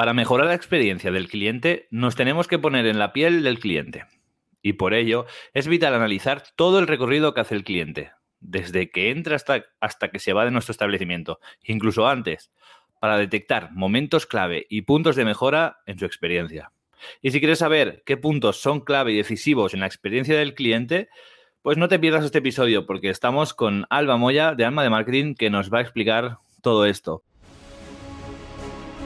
Para mejorar la experiencia del cliente, nos tenemos que poner en la piel del cliente. Y por ello, es vital analizar todo el recorrido que hace el cliente, desde que entra hasta, hasta que se va de nuestro establecimiento, incluso antes, para detectar momentos clave y puntos de mejora en su experiencia. Y si quieres saber qué puntos son clave y decisivos en la experiencia del cliente, pues no te pierdas este episodio porque estamos con Alba Moya de Alma de Marketing que nos va a explicar todo esto.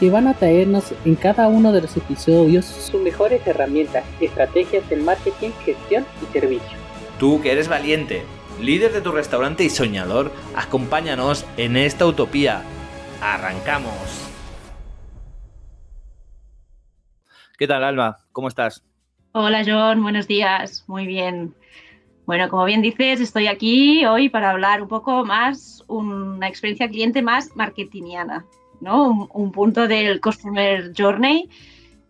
que van a traernos en cada uno de los episodios sus mejores herramientas, estrategias de marketing, gestión y servicio. Tú que eres valiente, líder de tu restaurante y soñador, acompáñanos en esta utopía. ¡Arrancamos! ¿Qué tal, Alba? ¿Cómo estás? Hola, John. Buenos días. Muy bien. Bueno, como bien dices, estoy aquí hoy para hablar un poco más, una experiencia cliente más marketingiana. Un, punto del Customer Journey,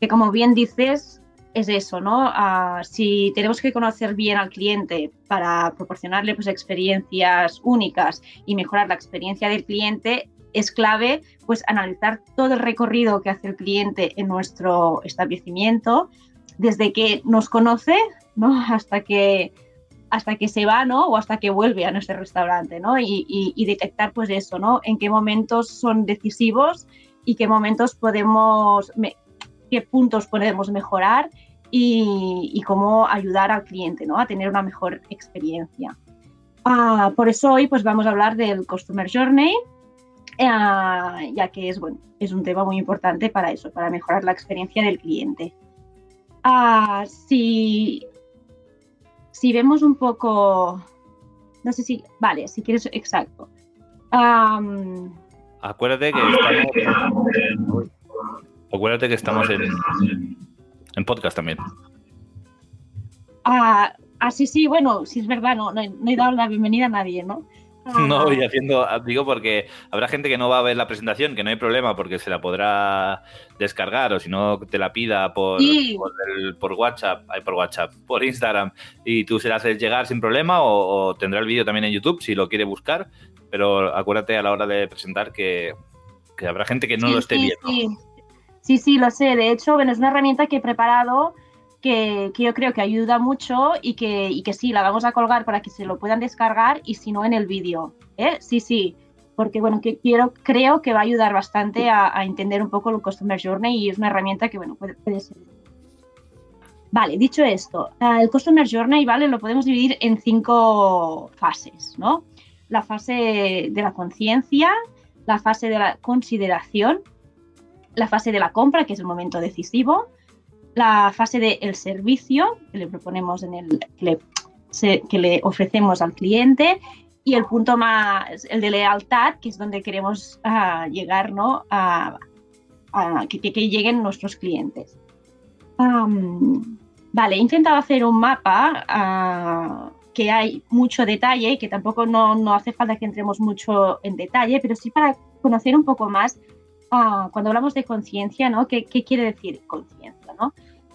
que como bien dices, es eso, ¿no? Ah, si tenemos que conocer bien al cliente para proporcionarle pues, experiencias únicas y mejorar la experiencia del cliente, es clave pues analizar todo el recorrido que hace el cliente en nuestro establecimiento, desde que nos conoce, ¿no? Hasta que hasta que se va, ¿no? O hasta que vuelve a nuestro restaurante, ¿no? Y, detectar, pues eso, ¿no? En qué momentos son decisivos y qué momentos podemos, qué puntos podemos mejorar y, cómo ayudar al cliente, ¿no? A tener una mejor experiencia. Ah, por eso hoy, pues vamos a hablar del Customer Journey, eh, ya que es, bueno, es un tema muy importante para eso, para mejorar la experiencia del cliente. Ah, si si vemos un poco, no sé si, vale, si quieres, exacto. acuérdate que estamos, acuérdate que estamos en, podcast también. Ah, ah, sí, sí, bueno, sí es verdad, no, no he dado la bienvenida a nadie, ¿no? No, voy haciendo, digo porque habrá gente que no va a ver la presentación, que no hay problema porque se la podrá descargar o si no te la pida por, por, WhatsApp, por WhatsApp, por Instagram y tú se la haces llegar sin problema o, tendrá el vídeo también en YouTube si lo quiere buscar, pero acuérdate a la hora de presentar que, habrá gente que no lo esté viendo. Sí. sí, sí, lo sé. De hecho, bueno, es una herramienta que he preparado que, yo creo que ayuda mucho y que, y que sí, la vamos a colgar para que se lo puedan descargar y si no en el vídeo. ¿eh? Sí, sí, porque bueno, que quiero, creo que va a ayudar bastante a, entender un poco el Customer Journey y es una herramienta que bueno, puede, ser. Vale, dicho esto, el Customer Journey, ¿vale? Lo podemos dividir en cinco fases, ¿no? La fase de la conciencia, la fase de la consideración, la fase de la compra, que es el momento decisivo, la fase del el servicio que le proponemos en el que le, ofrecemos al cliente y el punto más, el de lealtad, que es donde queremos ah, llegar, ¿no? A, que, lleguen nuestros clientes. vale, he intentado hacer un mapa ah, que hay mucho detalle, que tampoco no, no, hace falta que entremos mucho en detalle, pero sí para conocer un poco más Ah, cuando hablamos de conciencia, ¿no? ¿Qué, quiere decir conciencia?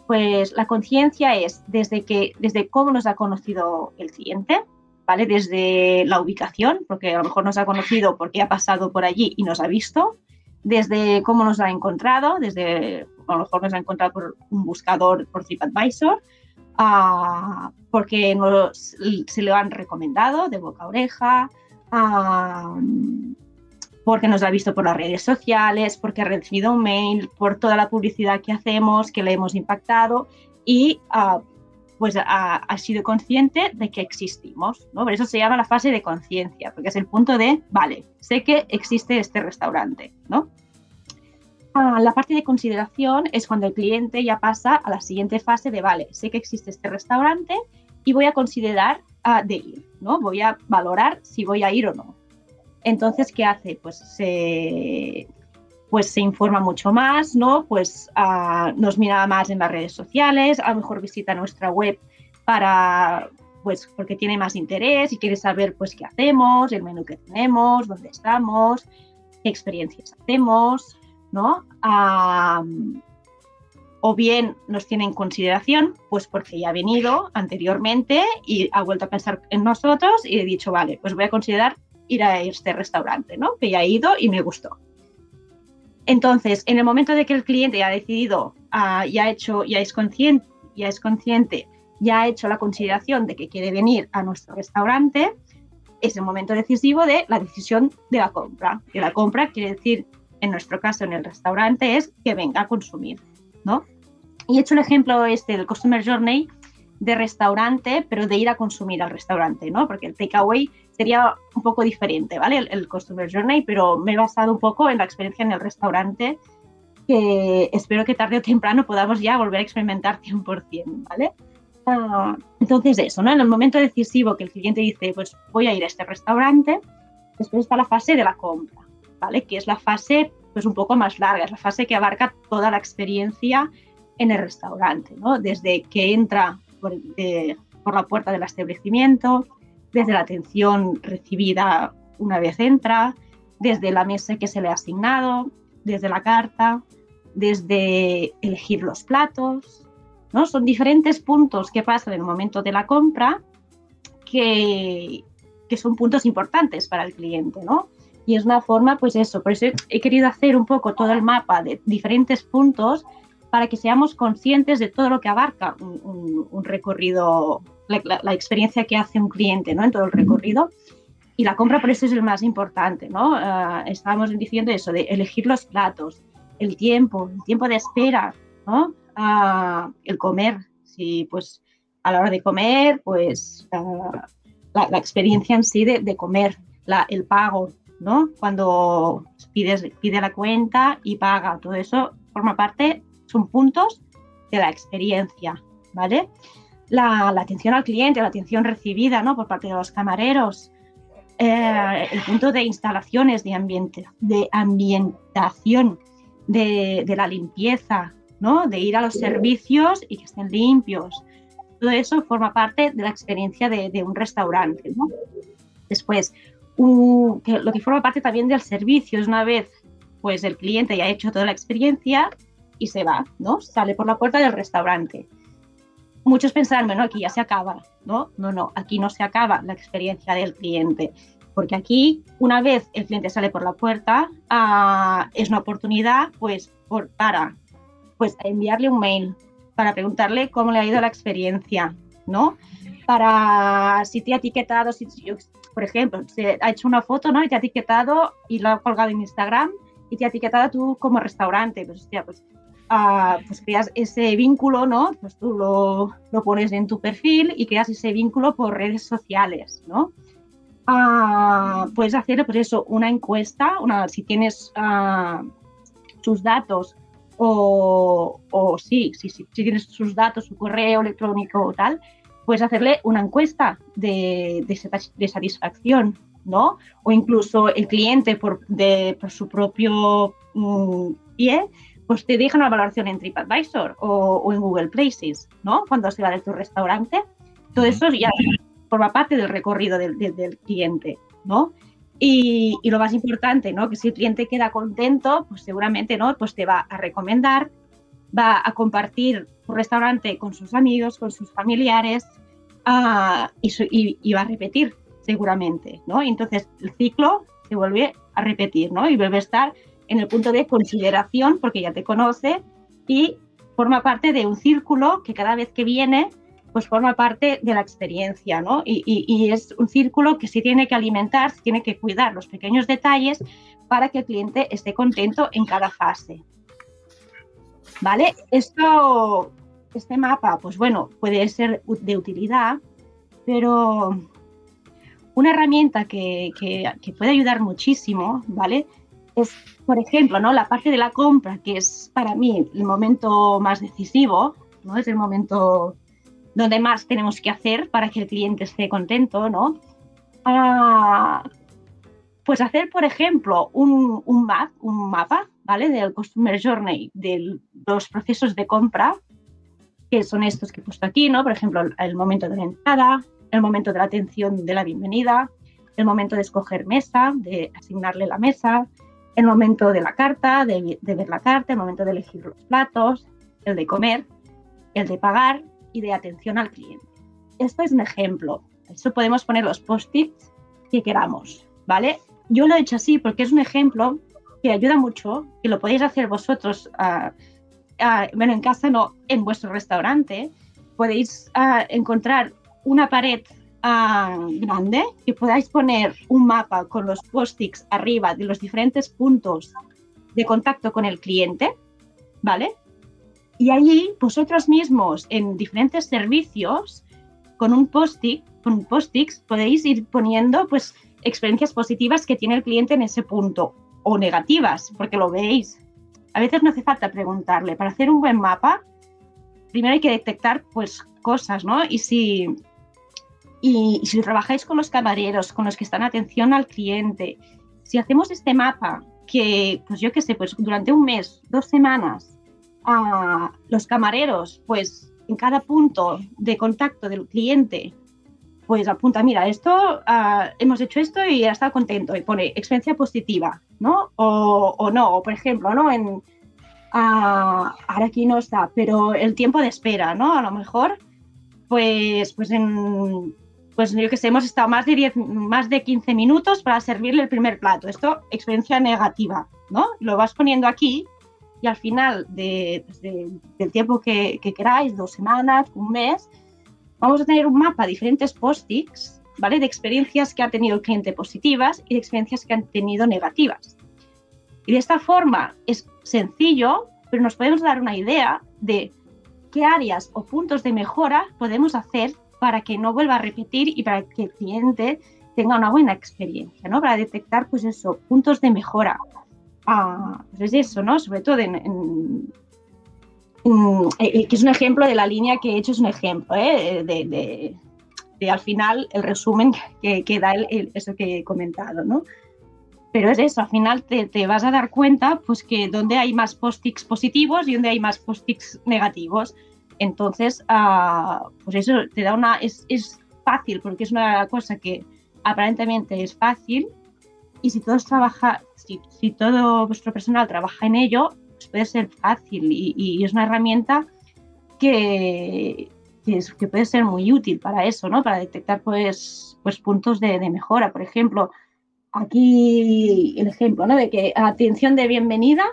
Pues la conciencia es desde, que, desde cómo nos ha conocido el cliente, ¿vale? Desde la ubicación, porque a lo mejor nos ha conocido porque ha pasado por allí y nos ha visto, desde cómo nos ha encontrado, desde a lo mejor nos ha encontrado por un buscador por TripAdvisor, uh, porque nos, se le han recomendado de boca a oreja, uh, porque nos ha visto por las redes sociales, porque ha recibido un mail, por toda la publicidad que hacemos, que le hemos impactado y uh, pues ha, sido consciente de que existimos. ¿no? Por eso se llama la fase de conciencia, porque es el punto de, vale, sé que existe este restaurante. ¿no? Uh, la parte de consideración es cuando el cliente ya pasa a la siguiente fase de, vale, sé que existe este restaurante y voy a considerar uh, de ir, ¿no? voy a valorar si voy a ir o no. Entonces, ¿qué hace? Pues se, pues se informa mucho más, ¿no? Pues ah, nos mira más en las redes sociales, a lo mejor visita nuestra web para pues porque tiene más interés y quiere saber pues qué hacemos, el menú que tenemos, dónde estamos, qué experiencias hacemos, ¿no? o bien nos tiene en consideración, pues porque ya ha venido anteriormente y ha vuelto a pensar en nosotros y he dicho, vale, pues voy a considerar ir a este restaurante, ¿no? Que ya he ido y me gustó. Entonces, en el momento de que el cliente ya ha decidido, uh, ya ha hecho, ya es consciente, ya es consciente, ya ha hecho la consideración de que quiere venir a nuestro restaurante, es el momento decisivo de la decisión de la compra. Y la compra quiere decir, en nuestro caso en el restaurante, es que venga a consumir, ¿no? Y he hecho el ejemplo este del Customer Journey de restaurante, pero de ir a consumir al restaurante, ¿no? Porque el takeaway sería un poco diferente, ¿vale? El, Customer Journey, pero me he basado un poco en la experiencia en el restaurante, que espero que tarde o temprano podamos ya volver a experimentar 100%, ¿vale? Ah, entonces eso, ¿no? En el momento decisivo que el cliente dice, pues voy a ir a este restaurante, después está la fase de la compra, ¿vale? Que es la fase pues un poco más larga, es la fase que abarca toda la experiencia en el restaurante, ¿no? Desde que entra por, por la puerta del establecimiento, desde la atención recibida una vez entra, desde la mesa que se le ha asignado, desde la carta, desde elegir los platos, ¿no? Son diferentes puntos que pasan en el momento de la compra que, que son puntos importantes para el cliente, ¿no? Y es una forma, pues eso, por eso he querido hacer un poco todo el mapa de diferentes puntos para que seamos conscientes de todo lo que abarca un recorrido la, experiencia que hace un cliente ¿no? en todo el recorrido. Y la compra por eso es el más importante, ¿no? Uh, estábamos diciendo eso, de elegir los platos, el tiempo, el tiempo de espera, ¿no? Uh, el comer, si pues a la hora de comer, pues uh, la, la, experiencia en sí de, de comer, la, el pago, ¿no? Cuando pides, pide la cuenta y paga, todo eso forma parte, son puntos de la experiencia, ¿vale? la, atención al cliente, la atención recibida ¿no? por parte de los camareros, eh, el punto de instalaciones, de, ambiente, de ambientación, de, la limpieza, ¿no? de ir a los servicios y que estén limpios. Todo eso forma parte de la experiencia de, un restaurante. ¿no? Después, lo que forma parte también del servicio es una vez pues el cliente ya ha hecho toda la experiencia y se va, ¿no? Sale por la puerta del restaurante muchos pensarán, bueno, aquí ya se acaba, ¿no? No, no, aquí no se acaba la experiencia del cliente, porque aquí, una vez el cliente sale por la puerta, uh, es una oportunidad, pues, por, para pues, enviarle un mail, para preguntarle cómo le ha ido la experiencia, ¿no? Para si te ha etiquetado, si, por ejemplo, se ha hecho una foto, ¿no? Y te ha etiquetado y lo ha colgado en Instagram y te ha etiquetado tú como restaurante, pues, hostia, pues pues creas ese vínculo, ¿no? Pues tú lo, lo, pones en tu perfil y creas ese vínculo por redes sociales, ¿no? puedes hacer, pues eso, una encuesta, una, si tienes sus datos o, o sí, sí, sí, si tienes sus datos, su correo electrónico o tal, puedes hacerle una encuesta de, de, satisfacción, ¿no? O incluso el cliente por, de, por su propio mm, pie pues te deja una valoración en TripAdvisor o, en Google Places, ¿no? Cuando se va de tu restaurante. Todo eso ya forma parte del recorrido del, cliente, ¿no? Y, lo más importante, ¿no? Que si el cliente queda contento, pues seguramente, ¿no? Pues te va a recomendar, va a compartir tu restaurante con sus amigos, con sus familiares ah, y, y, va a repetir seguramente, ¿no? Y entonces el ciclo se vuelve a repetir, ¿no? Y vuelve a estar en el punto de consideración, porque ya te conoce y forma parte de un círculo que cada vez que viene, pues forma parte de la experiencia, ¿no? Y, es un círculo que se tiene que alimentar, se tiene que cuidar los pequeños detalles para que el cliente esté contento en cada fase. ¿Vale? Esto, este mapa, pues bueno, puede ser de utilidad, pero una herramienta que, que, que puede ayudar muchísimo, ¿vale? Es por ejemplo, ¿no? la parte de la compra, que es para mí el momento más decisivo, ¿no? es el momento donde más tenemos que hacer para que el cliente esté contento, ¿no? Ah, pues hacer, por ejemplo, un, un, map, un mapa ¿vale? del Customer Journey, de los procesos de compra, que son estos que he puesto aquí, ¿no? por ejemplo, el momento de la entrada, el momento de la atención de la bienvenida, el momento de escoger mesa, de asignarle la mesa, el momento de la carta, de, ver la carta, el momento de elegir los platos, el de comer, el de pagar y de atención al cliente. Esto es un ejemplo. Eso podemos poner los post-its que queramos, ¿vale? Yo lo he hecho así porque es un ejemplo que ayuda mucho, que lo podéis hacer vosotros, uh, bueno, en casa no, en vuestro restaurante. Podéis uh, encontrar una pared grande que podáis poner un mapa con los post-its arriba de los diferentes puntos de contacto con el cliente, ¿vale? Y allí vosotros mismos en diferentes servicios con un post-it, con post-its podéis ir poniendo pues experiencias positivas que tiene el cliente en ese punto o negativas, porque lo veis. A veces no hace falta preguntarle. Para hacer un buen mapa, primero hay que detectar pues cosas, ¿no? Y si y, si trabajáis con los camareros, con los que están atención al cliente, si hacemos este mapa que, pues yo qué sé, pues durante un mes, dos semanas, a los camareros, pues en cada punto de contacto del cliente, pues apunta, mira, esto, ah, hemos hecho esto y ha estado contento, y pone experiencia positiva, ¿no? O, no, o por ejemplo, ¿no? En, ah, ahora aquí no está, pero el tiempo de espera, ¿no? A lo mejor, pues, pues en pues yo que sé, hemos estado más de, 10, más de 15 minutos para servirle el primer plato. Esto, experiencia negativa, ¿no? Lo vas poniendo aquí y al final pues del tiempo que, queráis, dos semanas, un mes, vamos a tener un mapa de diferentes post-its, ¿vale? De experiencias que ha tenido el cliente positivas y de experiencias que han tenido negativas. Y de esta forma es sencillo, pero nos podemos dar una idea de qué áreas o puntos de mejora podemos hacer para que no vuelva a repetir y para que el cliente tenga una buena experiencia, ¿no? Para detectar, pues eso, puntos de mejora. Ah, pues eso, ¿no? Sobre todo en, eh, eh, que es un ejemplo de la línea que he hecho, es un ejemplo, ¿eh? de, de, al final el resumen que, que da el, eso que he comentado, ¿no? Pero es eso, al final te, te, vas a dar cuenta pues que donde hay más post-its positivos y donde hay más post-its negativos. Entonces, uh, pues eso te da una. Es, es, fácil, porque es una cosa que aparentemente es fácil. Y si todos trabaja, si, si todo vuestro personal trabaja en ello, pues puede ser fácil y, y es una herramienta que, que, es, que, puede ser muy útil para eso, ¿no? Para detectar pues, pues puntos de, de, mejora. Por ejemplo, aquí el ejemplo, ¿no? De que atención de bienvenida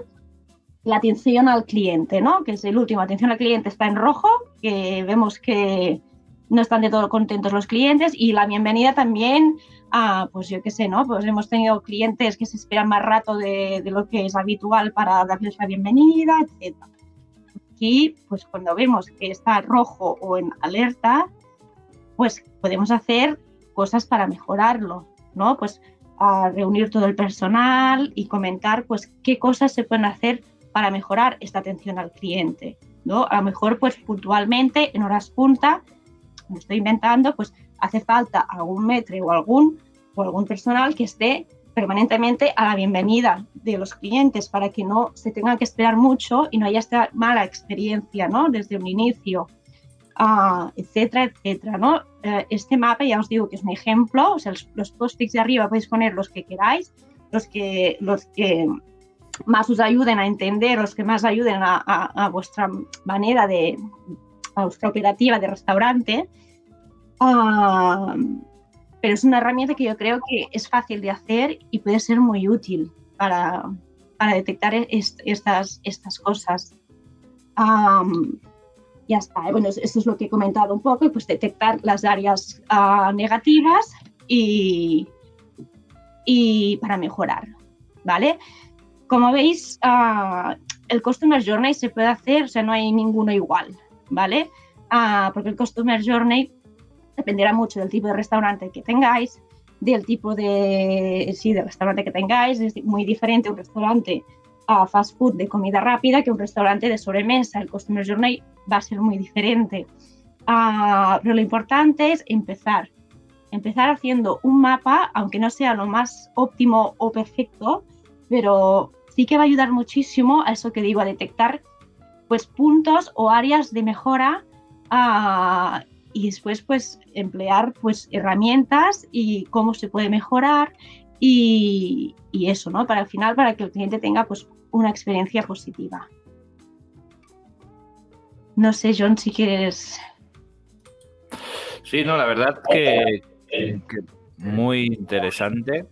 la atención al cliente, ¿no? Que es el último, atención al cliente está en rojo, que vemos que no están de todo contentos los clientes y la bienvenida también, a, pues yo qué sé, ¿no? Pues hemos tenido clientes que se esperan más rato de, lo que es habitual para darles la bienvenida, etc. Aquí, pues cuando vemos que está rojo o en alerta, pues podemos hacer cosas para mejorarlo, ¿no? Pues a reunir todo el personal y comentar, pues qué cosas se pueden hacer para mejorar esta atención al cliente. ¿no? A lo mejor, pues puntualmente, en horas punta, como estoy inventando, pues hace falta algún metre o algún, o algún personal que esté permanentemente a la bienvenida de los clientes para que no se tengan que esperar mucho y no haya esta mala experiencia ¿no? desde un inicio, uh, etcétera, etcétera. ¿no? Uh, este mapa ya os digo que es un ejemplo, o sea, los, los post-its de arriba podéis poner los que queráis, los que, los que más os ayuden a entender, los que más ayuden a, vuestra manera de, a vuestra operativa de restaurante. Ah, pero es una herramienta que yo creo que es fácil de hacer y puede ser muy útil para, para detectar estas, estas cosas. ya está, bueno, esto es lo que he comentado un poco, pues detectar las áreas ah, negativas y, y para mejorar, ¿vale? Como veis, uh, el Customer Journey se puede hacer, o sea, no hay ninguno igual, ¿vale? Uh, porque el Customer Journey dependerá mucho del tipo de restaurante que tengáis, del tipo de, sí, de restaurante que tengáis. Es muy diferente un restaurante a uh, fast food de comida rápida que un restaurante de sobremesa. El Customer Journey va a ser muy diferente. pero lo importante es empezar. Empezar haciendo un mapa, aunque no sea lo más óptimo o perfecto, pero sí que va a ayudar muchísimo a eso que digo, a detectar pues puntos o áreas de mejora y después pues emplear pues herramientas y cómo se puede mejorar y, y eso, ¿no? Para el final, para que el cliente tenga pues una experiencia positiva. No sé, John, si quieres. Sí, no, la verdad que, muy interesante.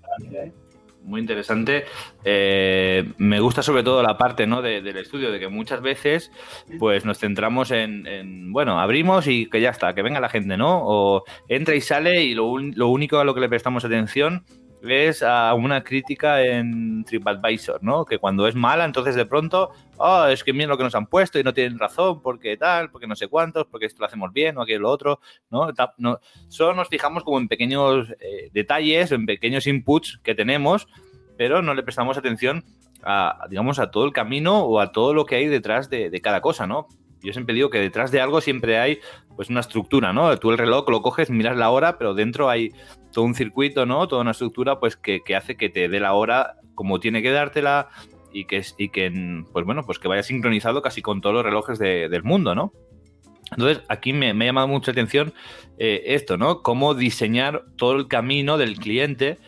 Muy interesante. Eh, me gusta sobre todo la parte ¿no? del estudio, de que muchas veces pues nos centramos en, bueno, abrimos y que ya está, que venga la gente, ¿no? O entra y sale y lo, lo único a lo que le prestamos atención es a una crítica en TripAdvisor, ¿no? Que cuando es mala, entonces de pronto, oh, es que miren lo que nos han puesto y no tienen razón, porque tal, porque no sé cuántos, porque esto lo hacemos bien o aquello lo otro, ¿no? no solo nos fijamos como en pequeños eh, detalles, en pequeños inputs que tenemos, pero no le prestamos atención a, digamos, a todo el camino o a todo lo que hay detrás de, de cada cosa, ¿no? Yo siempre digo que detrás de algo siempre hay pues una estructura, ¿no? Tú el reloj lo coges, miras la hora, pero dentro hay todo un circuito, ¿no? Toda una estructura pues que, hace que te dé la hora como tiene que dártela y que, y que, pues bueno, pues que vaya sincronizado casi con todos los relojes del mundo, ¿no? Entonces, aquí me, ha llamado mucha atención eh, esto, ¿no? Cómo diseñar todo el camino del cliente,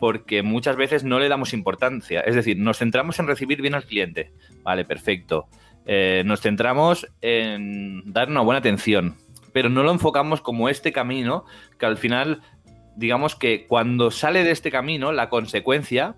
porque muchas veces no le damos importancia. Es decir, nos centramos en recibir bien al cliente. Vale, perfecto. Eh, nos centramos en dar una buena atención, pero no lo enfocamos como este camino que al final digamos que cuando sale de este camino, la consecuencia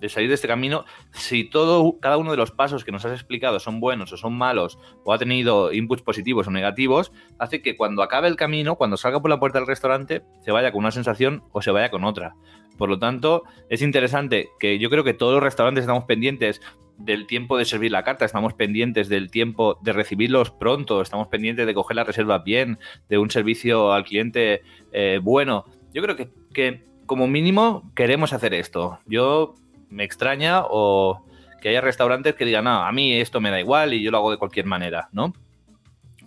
de salir de este camino, si todo, cada uno de los pasos que nos has explicado son buenos o son malos, o ha tenido inputs positivos o negativos, hace que cuando acabe el camino, cuando salga por la puerta del restaurante, se vaya con una sensación o se vaya con otra. Por lo tanto, es interesante que yo creo que todos los restaurantes estamos pendientes del tiempo de servir la carta, estamos pendientes del tiempo de recibirlos pronto, estamos pendientes de coger la reserva bien, de un servicio al cliente eh, bueno yo creo que, como mínimo queremos hacer esto. Yo me extraña o que haya restaurantes que digan, no, a mí esto me da igual y yo lo hago de cualquier manera, ¿no?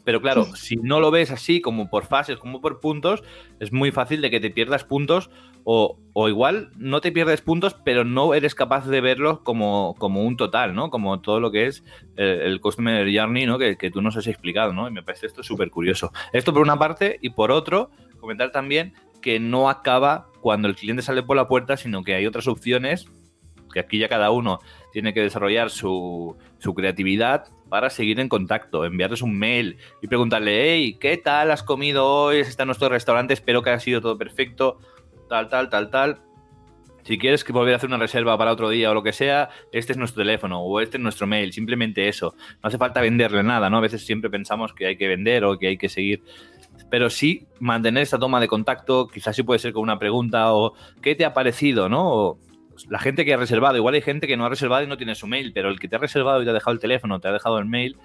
Pero claro, si no lo ves así, como por fases, como por puntos, es muy fácil de que te pierdas puntos o, igual no te pierdes puntos, pero no eres capaz de verlos como, como un total, ¿no? Como todo lo que es el, el Customer Journey, ¿no? Que, que, tú nos has explicado, ¿no? Y me parece esto súper curioso. Esto por una parte y por otro, comentar también que no acaba cuando el cliente sale por la puerta, sino que hay otras opciones que aquí ya cada uno tiene que desarrollar su, creatividad para seguir en contacto, enviarles un mail y preguntarle, hey, ¿qué tal has comido hoy? Está en nuestro restaurante, espero que haya sido todo perfecto, tal, tal, tal, tal. Si quieres que volver a hacer una reserva para otro día o lo que sea, este es nuestro teléfono o este es nuestro mail, simplemente eso. No hace falta venderle nada, ¿no? A veces siempre pensamos que hay que vender o que hay que seguir pero sí mantener esa toma de contacto, quizás sí puede ser con una pregunta o ¿qué te ha parecido? ¿no? La gente que ha reservado, igual hay gente que no ha reservado y no tiene su mail, pero el que te ha reservado y te ha dejado el teléfono, te ha dejado el mail,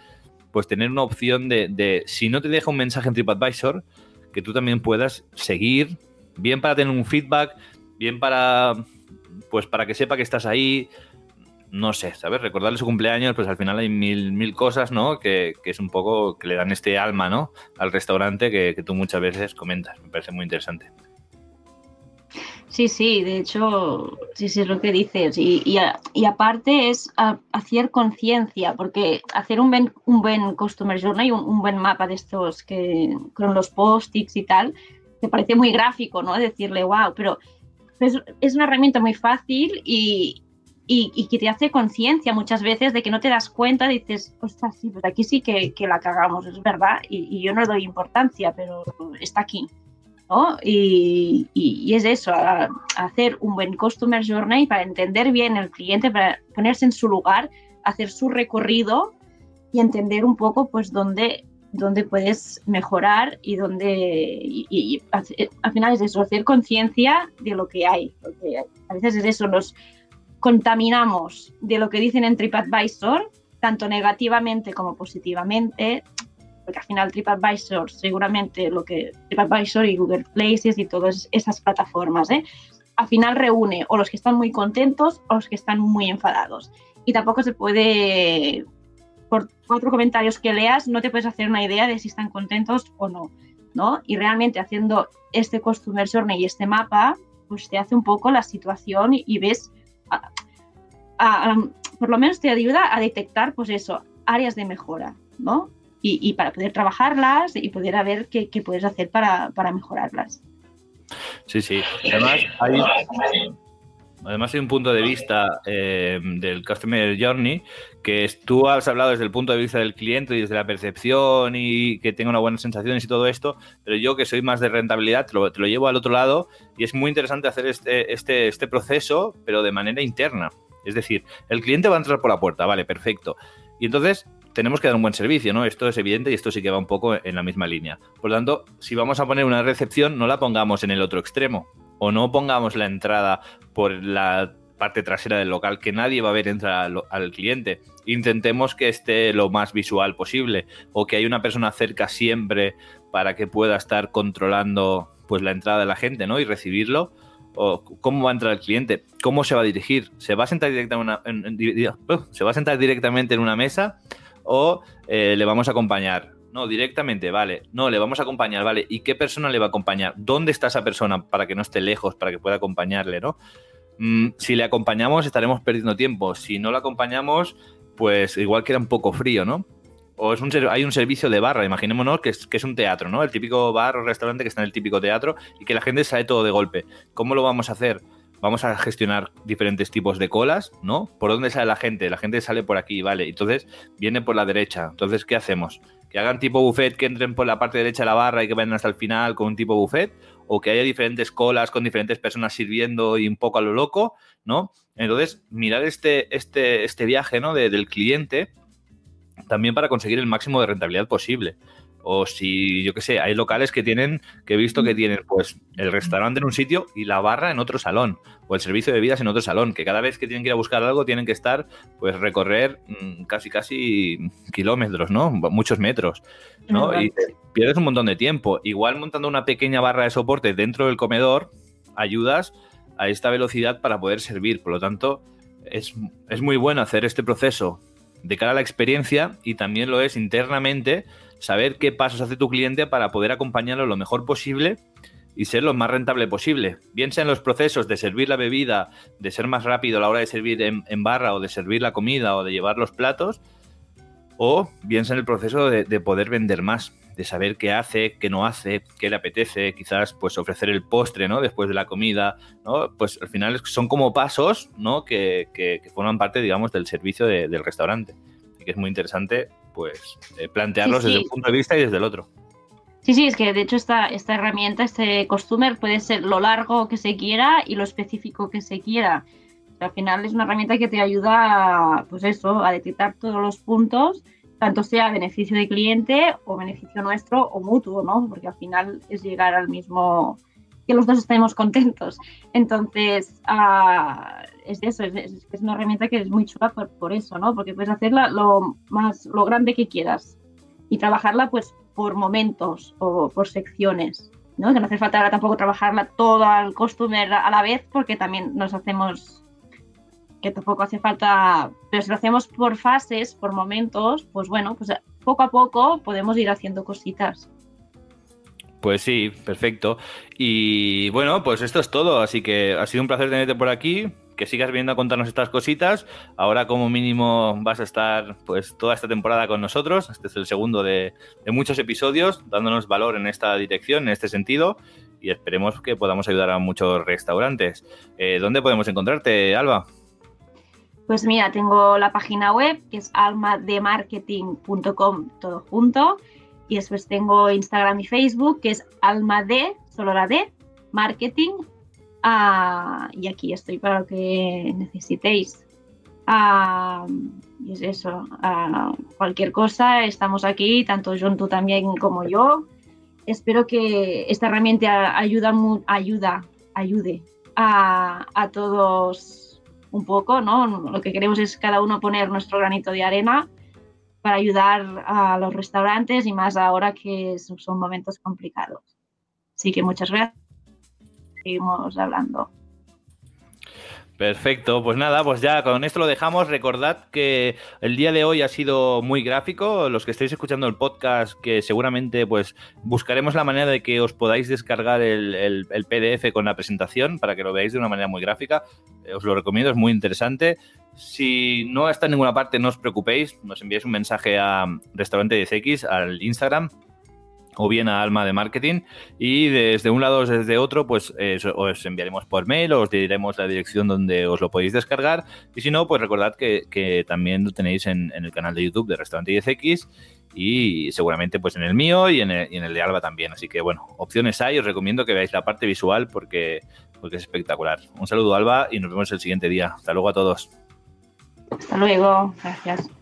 pues tener una opción de, si no te deja un mensaje en TripAdvisor, que tú también puedas seguir, bien para tener un feedback, bien para pues para que sepa que estás ahí, no sé, ¿sabes? Recordarle su cumpleaños, pues al final hay mil, mil cosas, ¿no? Que, es un poco que le dan este alma, ¿no? Al restaurante que, tú muchas veces comentas. Me parece muy interesante. Sí, sí, de hecho, sí, sí es lo que dices. Y, y, aparte es hacer conciencia, porque hacer un buen, Customer Journey, un, un buen mapa de estos que con los post-its y tal, te parece muy gráfico, ¿no? Decirle, wow, pero es, es una herramienta muy fácil y, y, que te hace conciencia muchas veces de que no te das cuenta, dices, ostras, sí, pues aquí sí que, la cagamos, es verdad, y, yo no le doy importancia, pero está aquí. ¿No? Y, y, es eso, hacer un buen customer journey para entender bien el cliente, para ponerse en su lugar, hacer su recorrido y entender un poco pues dónde, dónde puedes mejorar y dónde y, al final es eso, hacer conciencia de lo que hay. Porque a veces es eso, los contaminamos de lo que dicen en TripAdvisor, tanto negativamente como positivamente, porque al final TripAdvisor, seguramente lo que TripAdvisor y Google Places y todas esas plataformas, ¿eh? al final reúne o los que están muy contentos o los que están muy enfadados. Y tampoco se puede, por cuatro comentarios que leas, no te puedes hacer una idea de si están contentos o no. ¿no? Y realmente haciendo este Customer Journey y este mapa, pues te hace un poco la situación y ves por lo menos te ayuda a detectar, pues eso, áreas de mejora, ¿no? Y, para poder trabajarlas y poder ver qué, puedes hacer para, para mejorarlas. Sí, sí. Además, hay, Además hay un punto de vista eh, del Customer Journey que tú has hablado desde el punto de vista del cliente y desde la percepción y que tenga una buena sensaciones y todo esto, pero yo que soy más de rentabilidad te lo, llevo al otro lado y es muy interesante hacer este, este, este proceso, pero de manera interna. Es decir, el cliente va a entrar por la puerta, vale, perfecto. Y entonces tenemos que dar un buen servicio, ¿no? Esto es evidente y esto sí que va un poco en la misma línea. Por lo tanto, si vamos a poner una recepción, no la pongamos en el otro extremo o no pongamos la entrada por la parte trasera del local que nadie va a ver entrar al, cliente. Intentemos que esté lo más visual posible o que haya una persona cerca siempre para que pueda estar controlando pues la entrada de la gente, ¿no? Y recibirlo. O cómo va a entrar el cliente, cómo se va a dirigir, se va a sentar directamente en una, se va a sentar directamente en una mesa o eh, le vamos a acompañar no, directamente, vale. No, le vamos a acompañar, vale. ¿Y qué persona le va a acompañar? ¿Dónde está esa persona para que no esté lejos, para que pueda acompañarle, ¿no? Mm, si le acompañamos, estaremos perdiendo tiempo. Si no le acompañamos, pues igual queda un poco frío, ¿no? O es un, hay un servicio de barra, imaginémonos que es, que es un teatro, ¿no? El típico bar o restaurante que está en el típico teatro y que la gente sale todo de golpe. ¿Cómo lo vamos a hacer? Vamos a gestionar diferentes tipos de colas, ¿no? ¿Por dónde sale la gente? La gente sale por aquí, ¿vale? Entonces viene por la derecha. Entonces, ¿qué hacemos? que hagan tipo buffet, que entren por la parte derecha de la barra y que vayan hasta el final con un tipo buffet, o que haya diferentes colas con diferentes personas sirviendo y un poco a lo loco, ¿no? Entonces, mirar este, este, este viaje, ¿no? del cliente también para conseguir el máximo de rentabilidad posible. O si, yo qué sé, hay locales que tienen, que he visto que tienen pues el restaurante en un sitio y la barra en otro salón, o el servicio de bebidas en otro salón, que cada vez que tienen que ir a buscar algo tienen que estar, pues recorrer mm, casi, casi kilómetros, ¿no? Muchos metros, ¿no? Y pierdes un montón de tiempo. Igual montando una pequeña barra de soporte dentro del comedor, ayudas a esta velocidad para poder servir. Por lo tanto, es, es muy bueno hacer este proceso de cara a la experiencia y también lo es internamente saber qué pasos hace tu cliente para poder acompañarlo lo mejor posible y ser lo más rentable posible. Bien sea en los procesos de servir la bebida, de ser más rápido a la hora de servir en, barra o de servir la comida o de llevar los platos, o bien sea en el proceso de, poder vender más, de saber qué hace, qué no hace, qué le apetece, quizás pues ofrecer el postre, ¿no? Después de la comida, ¿no? Pues al final son como pasos, ¿no? Que, forman parte, digamos, del servicio del restaurante. Y que es muy interesante pues eh, plantearlos desde un punto de vista y desde el otro. Sí, sí, es que de hecho esta, esta herramienta, este costumer puede ser lo largo que se quiera y lo específico que se quiera. al final es una herramienta que te ayuda, pues eso, a detectar todos los puntos, tanto sea beneficio de cliente o beneficio nuestro o mutuo, ¿no? Porque al final es llegar al mismo, que los dos estemos contentos. Entonces, uh, es eso, es, una herramienta que es muy chula por, por, eso, ¿no? Porque puedes hacerla lo más, lo grande que quieras y trabajarla pues por momentos o por secciones, ¿no? Que no hace falta ahora tampoco trabajarla todo al customer a la vez porque también nos hacemos que tampoco hace falta, pero si lo hacemos por fases, por momentos, pues bueno, pues poco a poco podemos ir haciendo cositas. Pues sí, perfecto. Y bueno, pues esto es todo. Así que ha sido un placer tenerte por aquí. Que sigas viendo a contarnos estas cositas. Ahora, como mínimo, vas a estar pues toda esta temporada con nosotros. Este es el segundo de, muchos episodios, dándonos valor en esta dirección, en este sentido. Y esperemos que podamos ayudar a muchos restaurantes. Eh, ¿Dónde podemos encontrarte, Alba? Pues mira, tengo la página web que es almademarketing.com, todo junto y después tengo Instagram y Facebook, que es alma de, solo la marketing. Ah, y aquí estoy para lo que necesitéis. Ah, y es eso. Ah, cualquier cosa, estamos aquí, tanto John, tú también como yo. Espero que esta herramienta ayuda, ayuda, ayude a, a todos un poco, ¿no? Lo que queremos es cada uno poner nuestro granito de arena para ayudar a los restaurantes y más ahora que son momentos complicados. Así que muchas gracias. Seguimos hablando. Perfecto, pues nada, pues ya con esto lo dejamos. Recordad que el día de hoy ha sido muy gráfico. Los que estáis escuchando el podcast, que seguramente pues buscaremos la manera de que os podáis descargar el, PDF con la presentación para que lo veáis de una manera muy gráfica. Eh, os lo recomiendo, es muy interesante. Si no está en ninguna parte, no os preocupéis, nos enviáis un mensaje a Restaurante 10X, al Instagram, o bien a Alma de Marketing y desde un lado o desde otro pues eh, os enviaremos por mail, os diremos la dirección donde os lo podéis descargar y si no pues recordad que, también lo tenéis en, el canal de YouTube de Restaurante 10X y seguramente pues en el mío y en el, de Alba también. Así que bueno, opciones hay, os recomiendo que veáis la parte visual porque, porque es espectacular. Un saludo Alba y nos vemos el siguiente día. Hasta luego a todos. Hasta luego, gracias.